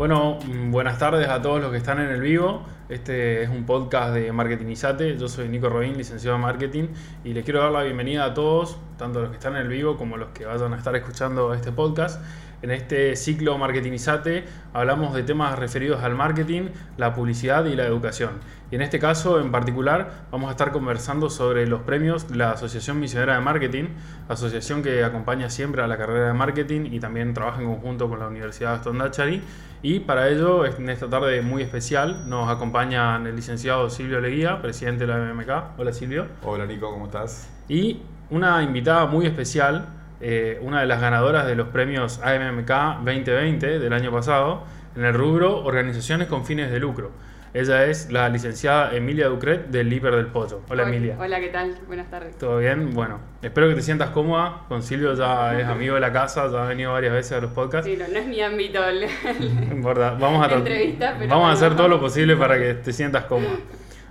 Bueno, mm, buenas tardes a todos los que están en el vivo. Este es un podcast de Marketingizate. Yo soy Nico Robín, licenciado en Marketing, y les quiero dar la bienvenida a todos, tanto los que están en el vivo como los que vayan a estar escuchando este podcast. En este ciclo Marketingizate hablamos de temas referidos al marketing, la publicidad y la educación. Y en este caso en particular vamos a estar conversando sobre los premios de la Asociación Misionera de Marketing, asociación que acompaña siempre a la carrera de marketing y también trabaja en conjunto con la Universidad Aston Dachary. Y para ello, en esta tarde muy especial, nos acompaña el licenciado Silvio Leguía, presidente de la MMK. Hola Silvio. Hola Nico, ¿cómo estás? Y una invitada muy especial, eh, una de las ganadoras de los premios AMMK 2020 del año pasado, en el rubro Organizaciones con fines de lucro. Ella es la licenciada Emilia Ducret del Hiper del Pollo. Hola, Emilia. Hola, ¿qué tal? Buenas tardes. ¿Todo bien? Bueno, espero que te sientas cómoda. Con Silvio ya es amigo de la casa, ya ha venido varias veces a los podcasts. Sí, no, no es mi ámbito no importa, vamos a, entrevista, pero vamos a hacer todo lo posible para que te sientas cómoda.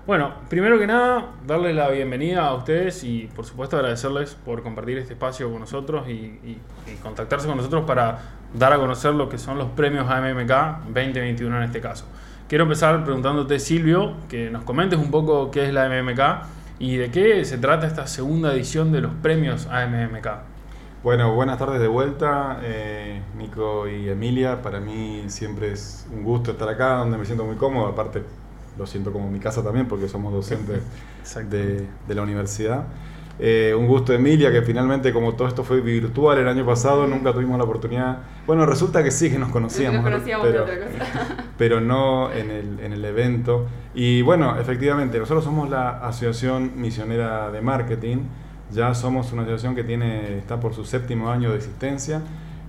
Bueno, primero que nada, darles la bienvenida a ustedes y por supuesto agradecerles por compartir este espacio con nosotros y, y, y contactarse con nosotros para dar a conocer lo que son los premios AMMK 2021 en este caso. Quiero empezar preguntándote, Silvio, que nos comentes un poco qué es la MMK y de qué se trata esta segunda edición de los premios AMMK. Bueno, buenas tardes de vuelta, eh, Nico y Emilia. Para mí siempre es un gusto estar acá, donde me siento muy cómodo. Aparte, lo siento como mi casa también, porque somos docentes de, de la universidad. Eh, un gusto, Emilia, que finalmente, como todo esto fue virtual el año pasado, nunca tuvimos la oportunidad. Bueno, resulta que sí, que nos conocíamos. Nos conocíamos pero, otra cosa. pero no en el, en el evento. Y bueno, efectivamente, nosotros somos la Asociación Misionera de Marketing. Ya somos una asociación que tiene, está por su séptimo año de existencia.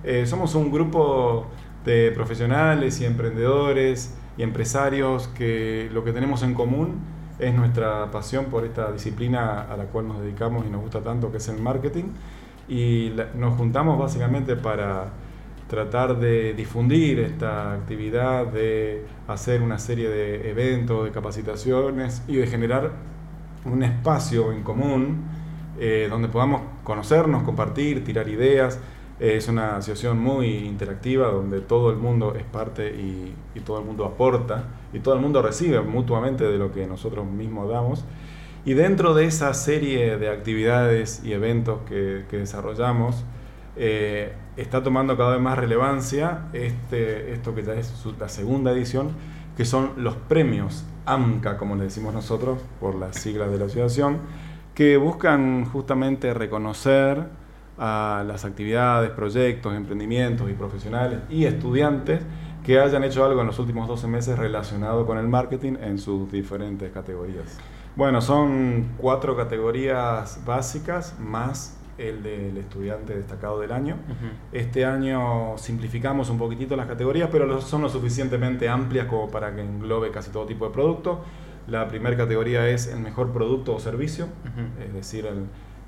Eh, somos un grupo de profesionales y emprendedores y empresarios que lo que tenemos en común es nuestra pasión por esta disciplina a la cual nos dedicamos y nos gusta tanto, que es el marketing. Y nos juntamos básicamente para tratar de difundir esta actividad, de hacer una serie de eventos, de capacitaciones y de generar un espacio en común eh, donde podamos conocernos, compartir, tirar ideas. Es una asociación muy interactiva donde todo el mundo es parte y, todo el mundo aporta y todo el mundo recibe mutuamente de lo que nosotros mismos damos. Y dentro de esa serie de actividades y eventos que, que desarrollamos, eh, está tomando cada vez más relevancia este, esto que ya es la segunda edición, que son los premios AMCA, como le decimos nosotros, por las siglas de la asociación, que buscan justamente reconocer a las actividades, proyectos, emprendimientos y profesionales y estudiantes que hayan hecho algo en los últimos 12 meses relacionado con el marketing en sus diferentes categorías. Bueno, son cuatro categorías básicas más el del estudiante destacado del año. Uh -huh. Este año simplificamos un poquitito las categorías, pero son lo suficientemente amplias como para que englobe casi todo tipo de producto. La primera categoría es el mejor producto o servicio, uh -huh. es decir, el,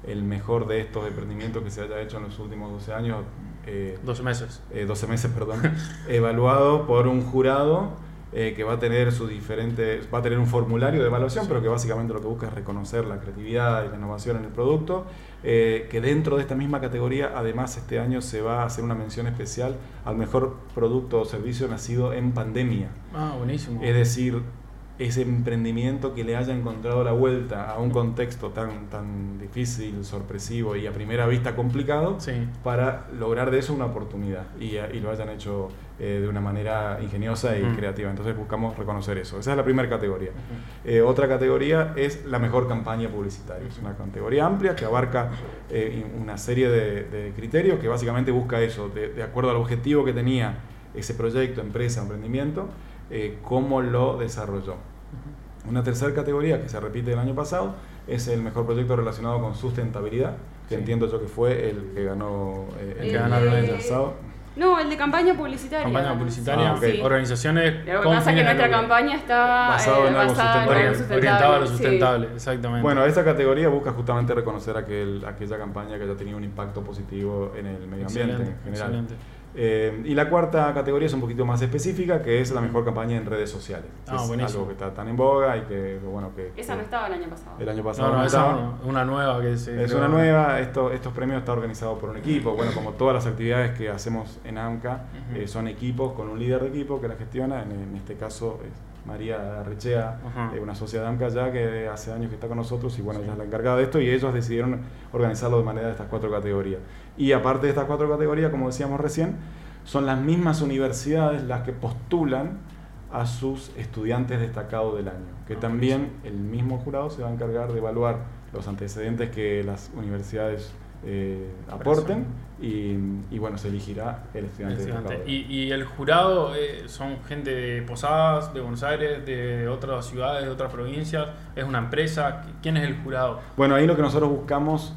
el, mejor de estos emprendimientos que se haya hecho en los últimos 12 años. Eh, 12 meses. Eh, 12 meses, perdón. evaluado por un jurado eh, que va a tener sus diferentes, va a tener un formulario de evaluación, sí. pero que básicamente lo que busca es reconocer la creatividad y la innovación en el producto. Eh, que dentro de esta misma categoría, además, este año se va a hacer una mención especial al mejor producto o servicio nacido en pandemia. Ah, buenísimo. Es decir, ese emprendimiento que le haya encontrado la vuelta a un contexto tan, tan difícil, sorpresivo y a primera vista complicado, sí. para lograr de eso una oportunidad y, y lo hayan hecho eh, de una manera ingeniosa y -huh. creativa. Entonces buscamos reconocer eso. Esa es la primera categoría. Uh -huh. eh, otra categoría es la mejor campaña publicitaria. Es una categoría amplia que abarca eh, una serie de, de, criterios que básicamente busca eso, de, de acuerdo al objetivo que tenía ese proyecto, empresa, emprendimiento, eh, cómo lo desarrolló. Una tercera categoría que se repite el año pasado es el mejor proyecto relacionado con sustentabilidad, que sí. entiendo yo que fue el que ganó eh, el, el que ganaron el año pasado. No, el de campaña publicitaria. Campaña publicitaria, ah, okay. sí. organizaciones. Lo que pasa es que nuestra campaña está basado en, eh, algo sustentable. sustentable. orientada a lo sustentable, sí. exactamente. Bueno, esta categoría busca justamente reconocer aquel, aquella campaña que haya tenido un impacto positivo en el medio ambiente excelente, en general. Excelente. Eh, y la cuarta categoría es un poquito más específica, que es la mejor campaña en redes sociales. Ah, es buenísimo. algo que está tan en boga y que, bueno, que... Esa no estaba el año pasado. El año pasado No, no, no esa estaba. es una nueva que se Es creó. una nueva, esto, estos premios están organizados por un equipo, bueno, como todas las actividades que hacemos en AMCA, eh, son equipos con un líder de equipo que la gestiona, en, en este caso es María Richea, Ajá. eh, una socia de AMCA ya que hace años que está con nosotros y bueno, ella es la encargada de esto y ellos decidieron organizarlo de manera de estas cuatro categorías. Y aparte de estas cuatro categorías, como decíamos recién, son las mismas universidades las que postulan a sus estudiantes destacados del año, que Ah, también el mismo jurado se va a encargar de evaluar los antecedentes que las universidades eh, aporten y, y, bueno, se elegirá el estudiante Estudiante. destacado. Y, y el jurado eh, son gente de Posadas, de Buenos Aires, de otras ciudades, de otras provincias. Es una empresa. ¿Quién es el jurado? Bueno, ahí lo que nosotros buscamos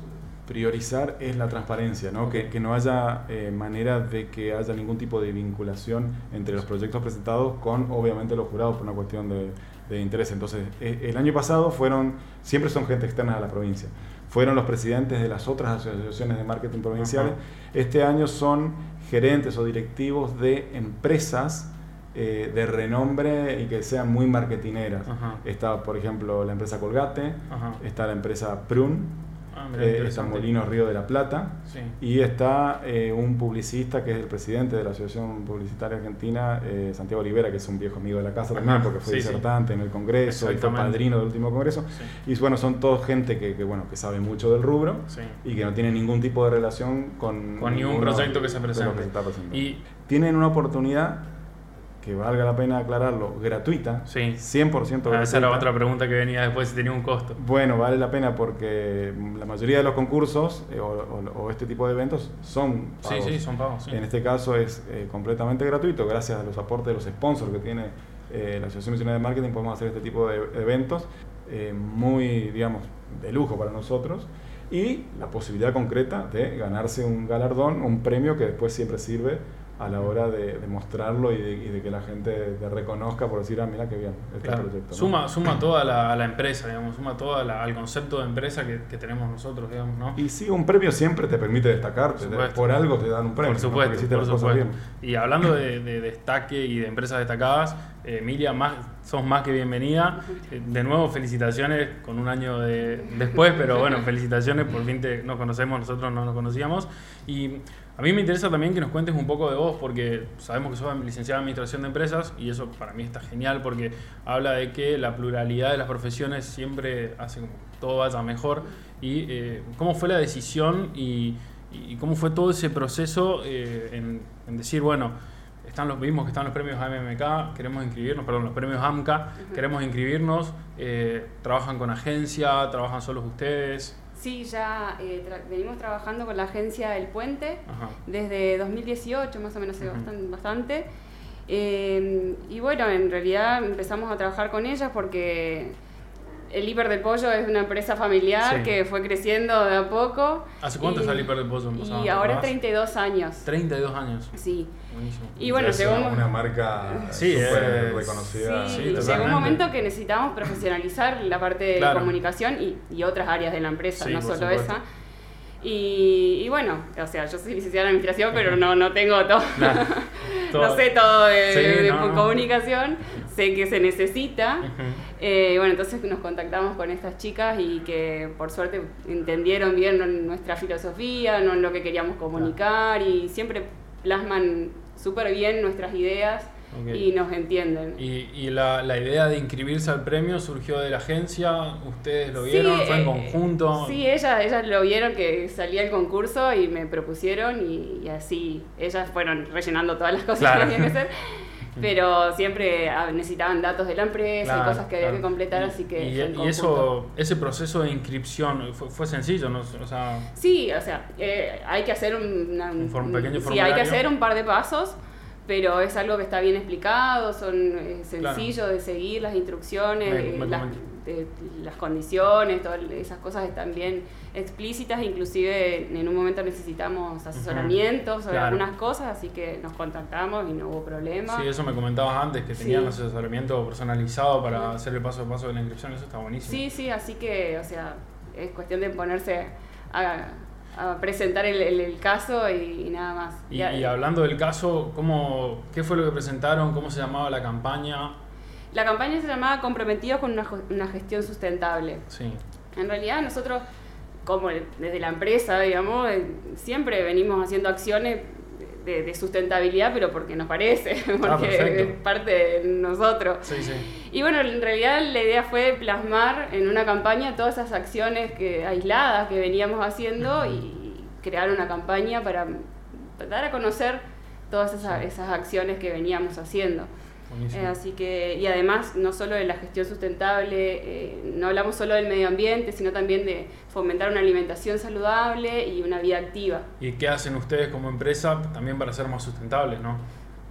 priorizar es la transparencia, ¿no? que, que no haya eh, manera de que haya ningún tipo de vinculación entre los proyectos presentados con, obviamente, los jurados por una cuestión de, de interés. Entonces, eh, el año pasado fueron, siempre son gente externa a la provincia, fueron los presidentes de las otras asociaciones de marketing provinciales. Este año son gerentes o directivos de empresas eh, de renombre y que sean muy marketineras. Está, por ejemplo, la empresa Colgate, está la empresa Prun, Ah, eh, interesante. Molinos Río de la Plata Sí. y está eh, un publicista que es el presidente de la Asociación Publicitaria Argentina, eh, Santiago Olivera, que es un viejo amigo de la casa también, porque fue sí, sí. disertante en el Congreso y fue padrino del último Congreso. Y bueno, son todos gente que, que, bueno, que sabe mucho del rubro y que no tiene ningún tipo de relación con, Con ningún proyecto que se presente. se está presentando. Y Tienen una oportunidad que valga la pena aclararlo, gratuita, Sí. 100% gratuita. Ah, esa era otra pregunta que venía después si tenía un costo. Bueno, vale la pena porque la mayoría de los concursos eh, o, o- o este tipo de eventos son Sí, pagos. sí, son pagos. sí. En este caso es eh, completamente gratuito, gracias a los aportes de los sponsors que tiene eh, la Asociación Misionera de Marketing, podemos hacer este tipo de eventos eh, muy, digamos, de lujo para nosotros y la posibilidad concreta de ganarse un galardón, un premio que después siempre sirve a la hora de, de mostrarlo y de, y de que la gente te reconozca por decir, ah, mira qué bien, este Claro. proyecto. ¿no? Suma, suma toda la, a la empresa, digamos, suma todo al concepto de empresa que, que tenemos nosotros, digamos, ¿no? Y sí, un premio siempre te permite destacarte. Por de- supuesto. Por algo te dan un premio. por ¿no? supuesto, hiciste por supuesto. bien. Y hablando de, de destaque y de empresas destacadas, eh, Miriam, más, sos más que bienvenida. Eh, de nuevo, felicitaciones con un año de, después, pero bueno, felicitaciones, por fin te, nos conocemos, nosotros no nos conocíamos. Y a mí me interesa también que nos cuentes un poco de vos, porque sabemos que sos licenciada en Administración de Empresas y eso para mí está genial porque habla de que la pluralidad de las profesiones siempre hace que todo vaya mejor. ¿Y eh, cómo fue la decisión y, y cómo fue todo ese proceso eh, en, en decir, bueno, están los vimos que están los premios AMMK, queremos inscribirnos, perdón, los premios AMCA, queremos inscribirnos, eh, trabajan con agencia, trabajan solos ustedes. Sí, ya eh, tra- venimos trabajando con la agencia El Puente Ajá. desde 2018, más o menos hace Ujú. bastan- bastante. Eh, y bueno, en realidad empezamos a trabajar con ellas porque el Hiper del Pollo es una empresa familiar Sí. que fue creciendo de a poco. ¿Hace cuánto está el Hiper del Pollo? ¿Empezó? Y ahora ¿Recordás? 32 años. 32 años. Sí. Buenísimo. Y bueno, es llegó una, un- una marca Sí, súper reconocida. Sí, Sí, llegó un momento que necesitábamos profesionalizar la parte de Claro. comunicación y, y otras áreas de la empresa, Sí, no solo supuesto. esa. Y, y bueno, o sea, yo soy licenciada en administración, pero no, no tengo todo, Claro. Todo. no sé todo de, Sí, de no, no. comunicación, sé que se necesita. Ujú. Eh, bueno, entonces nos contactamos con estas chicas y que por suerte entendieron bien nuestra filosofía, no lo que queríamos comunicar y siempre plasman súper bien nuestras ideas y nos entienden. Y, y la, la idea de inscribirse al premio surgió de la agencia, ustedes lo vieron, fue en eh, conjunto. Sí, ellas, ellas lo vieron que salía el concurso y me propusieron y, y así ellas fueron rellenando todas las cosas Claro. que tenían que hacer. Pero siempre ah, necesitaban datos de la empresa Claro, y cosas que había claro. que completar, Y- así que... Y, eso, ese proceso de inscripción fue, fue sencillo, ¿no? O sea, Sí, o sea, eh, hay que hacer un, una- Un form- pequeño sí, hay que formulario. hacer un par de pasos, pero es algo que está bien explicado, son eh, sencillo de seguir las instrucciones, Me- me las, de- las condiciones, todas esas cosas están bien explícitas, inclusive en un momento necesitamos asesoramiento sobre Claro. algunas cosas, así que nos contactamos y no hubo problema. sí, eso me comentabas antes, que Sí. tenían asesoramiento personalizado para hacer el paso a paso de la inscripción, eso está buenísimo. Sí, sí, así que, o sea, es cuestión de ponerse a, a presentar el, el- el caso y, y nada más. Y, y hablando del caso, ¿cómo, ¿qué fue lo que presentaron? ¿Cómo se llamaba la campaña? La campaña se llamaba Comprometidos con una, una gestión sustentable. Sí. En realidad nosotros, como desde la empresa, digamos, eh, siempre venimos haciendo acciones de, de sustentabilidad, pero porque nos parece, porque Ah, perfecto. es parte de nosotros. Sí, sí. Y bueno, en realidad la idea fue plasmar en una campaña todas esas acciones que, aisladas que veníamos haciendo y crear una campaña para dar a conocer todas esas, esas acciones que veníamos haciendo. Eh, así que, y además, no solo de la gestión sustentable, eh, no hablamos solo del medio ambiente, sino también de fomentar una alimentación saludable y una vida activa. ¿Y qué hacen ustedes como empresa también para ser más sustentables, no?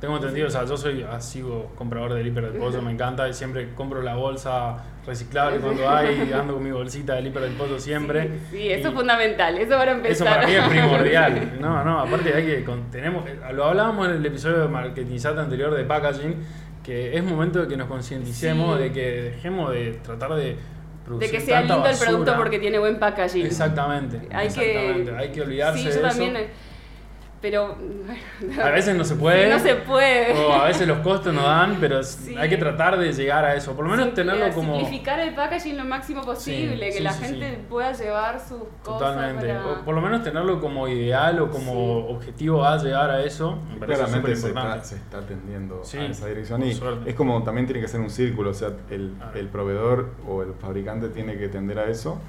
Tengo entendido, o sea, yo soy asiduo comprador del hiper del pollo, me encanta y siempre compro la bolsa reciclable cuando hay, ando con mi bolsita del hiper del pollo siempre. Sí, sí, eso es fundamental, eso para empezar. Eso para mí es primordial. No, no, aparte hay que con- tenemos lo hablábamos en el episodio de marketingizata anterior de packaging, que es momento de que nos concienticemos Sí. de que dejemos de tratar de de producir que sea tanta lindo el producto porque tiene buen packaging. Exactamente. Hay exactamente. que, hay que olvidarse sí, de yo eso. también, eh, pero bueno, A veces no se puede. No se puede. O a veces los costos no dan, pero Sí. hay que tratar de llegar a eso. Por lo menos tenerlo como. Simplificar el packaging lo máximo posible, Sí, que sí, la sí, gente sí. pueda llevar sus cosas Totalmente. para... O por lo menos tenerlo como ideal o como objetivo a llegar a eso. Me parece Claramente se está, se está tendiendo Sí, a esa dirección y suerte. es como también tiene que ser un círculo, o sea, el, el proveedor o el fabricante tiene que tender a eso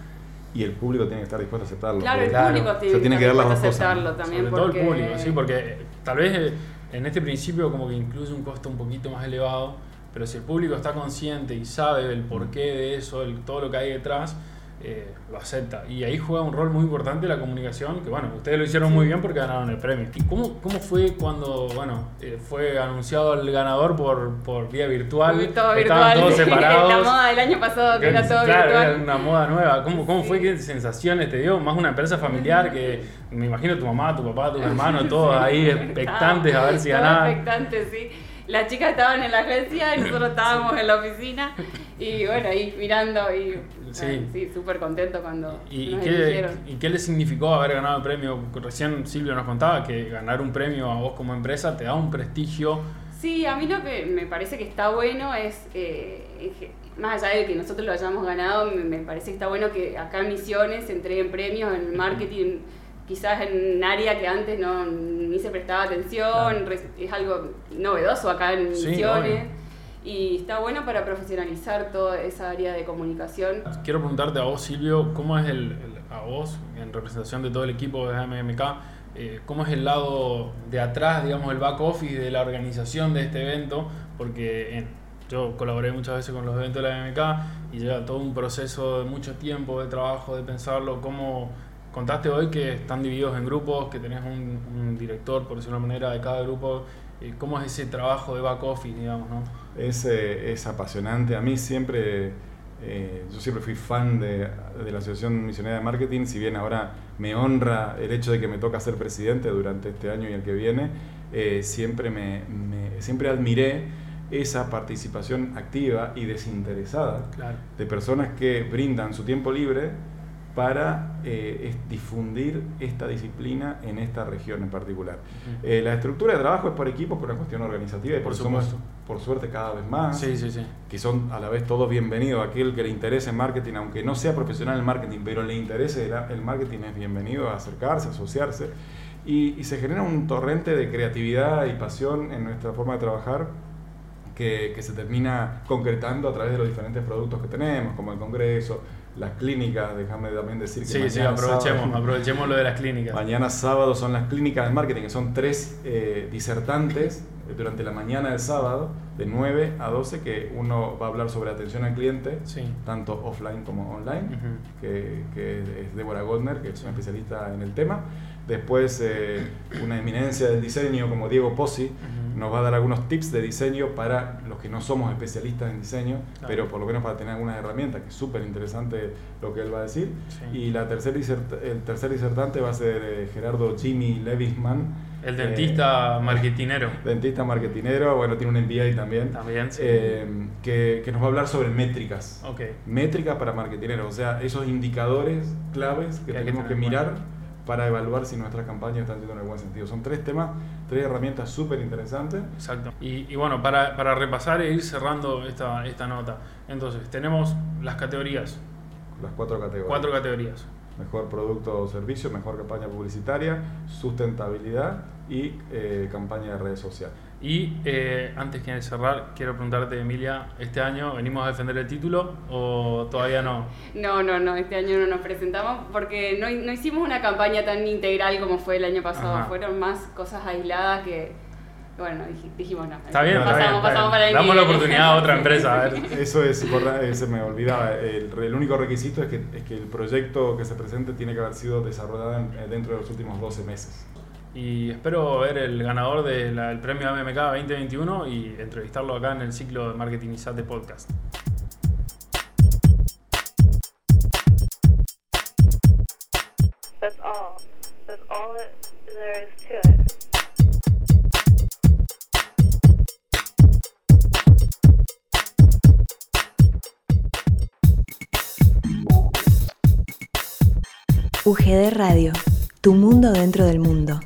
y el público tiene que estar dispuesto a aceptarlo. Claro, el Claro. público O tiene, sea, tiene que dar las estar dos aceptarlo también Sobre todo el público, sí, porque eh, tal vez eh, en este principio como que incluye un costo un poquito más elevado, pero si el público está consciente y sabe el porqué de eso, el- todo lo que hay detrás, eh, lo acepta. Y ahí juega un rol muy importante la comunicación, que bueno, ustedes lo hicieron muy bien porque ganaron el premio. ¿Y cómo, cómo fue cuando, bueno, eh, fue anunciado el ganador por, por vía virtual? Todo Estaban virtual, todos separados. la moda del año pasado que era todo claro, virtual. era una moda nueva. ¿Cómo, cómo fue? ¿Qué sensaciones te dio? Más una empresa familiar que me imagino tu mamá, tu papá, tus hermanos, todos ahí expectantes a ver si ganaban. expectantes, sí. Las chicas estaban en la agencia y nosotros estábamos en la oficina y bueno, ahí mirando y Sí. sí, súper contento cuando ¿Y, y nos qué. ¿Y qué le significó haber ganado el premio? Recién Silvio nos contaba que ganar un premio a vos como empresa te da un prestigio. Sí, a mí lo que me parece que está bueno es, eh, más allá de que nosotros lo hayamos ganado, me, me parece que está bueno que acá en Misiones entreguen premios en marketing, quizás en un área que antes no ni se prestaba atención, Claro. es algo novedoso acá en Sí, Misiones. obvio. Y está bueno para profesionalizar toda esa área de comunicación. Quiero preguntarte a vos, Silvio, ¿cómo es el, el- a vos, en representación de todo el equipo de MMK, eh, cómo es el lado de atrás, digamos, el back office de la organización de este evento? Porque en- yo colaboré muchas veces con los eventos de la MMK y lleva todo un proceso de mucho tiempo de trabajo, de pensarlo, cómo contaste hoy que están divididos en grupos, que tenés un, un director, por decirlo de una manera, de cada grupo. eh, ¿Cómo es ese trabajo de back office, digamos, no? Es, eh, es apasionante. A mí siempre, eh, yo siempre fui fan de, de la Asociación Misionera de Marketing, si bien ahora me honra el hecho de que me toca ser presidente durante este año y el que viene, eh, siempre, me, me- siempre admiré esa participación activa y desinteresada Claro. de personas que brindan su tiempo libre para eh, es- difundir esta disciplina en esta región en particular. Eh, la estructura de trabajo es por equipo, por una cuestión organizativa y Por somos, por suerte, cada vez más. Sí, sí, sí. Que son a la vez todos bienvenidos. Aquel que le interese el marketing, aunque no sea profesional en marketing, pero le interese el, el marketing, es bienvenido a acercarse, a asociarse. Y, y se genera un torrente de creatividad y pasión en nuestra forma de trabajar que, que se termina concretando a través de los diferentes productos que tenemos, como el Congreso, las clínicas, déjame también decir que Sí, sí, mañana aprovechemos, sábado- aprovechemos lo de las clínicas. Mañana sábado son las clínicas de marketing, que son tres eh, disertantes durante la mañana del sábado, de 9 a 12, que uno va a hablar sobre atención al cliente, Sí. tanto offline como online, Ujú. que, que es Débora Goldner, que es una especialista en el tema. Después, eh, una eminencia del diseño como Diego Pozzi Ujú. nos va a dar algunos tips de diseño para los que no somos especialistas en diseño, Claro. pero por lo menos para tener algunas herramientas, que es súper interesante lo que él va a decir. Sí. Y la tercer el tercer disertante va a ser eh, Gerardo Jimmy Levisman. El eh, dentista marketinero. dentista marketinero, bueno, tiene un MBA también. También, sí. eh, que, que nos va a hablar sobre métricas. Ok. Métricas para marketineros, o sea, esos indicadores claves que Que que tenemos que, en mirar para evaluar si nuestras campañas están yendo en el buen sentido. Son tres temas, tres herramientas súper interesantes. Exacto. Y, y bueno, para, para, repasar e ir cerrando esta, esta nota, entonces tenemos las categorías. Las cuatro categorías. Cuatro categorías. Mejor producto o servicio, mejor campaña publicitaria, sustentabilidad y eh, campaña de redes sociales. Y eh, antes de cerrar, quiero preguntarte, Emilia, ¿este año venimos a defender el título o todavía no? No, no, no, este año no nos presentamos porque no, no hicimos una campaña tan integral como fue el año pasado. Ajá. Fueron más cosas aisladas que, bueno, dijimos no. Está bien, pasamos, está bien, pasamos para el Damos la oportunidad a otra empresa. A ver. Eso es, eh, se me olvidaba. El, el, único requisito es que, es que el proyecto que se presente tiene que haber sido desarrollado en, dentro de los últimos 12 meses y espero ver el ganador del premio AMMK 2021 y entrevistarlo acá en el ciclo de Marketing de Podcast. That's all. That's all that there is to it. UGD Radio, tu mundo dentro del mundo.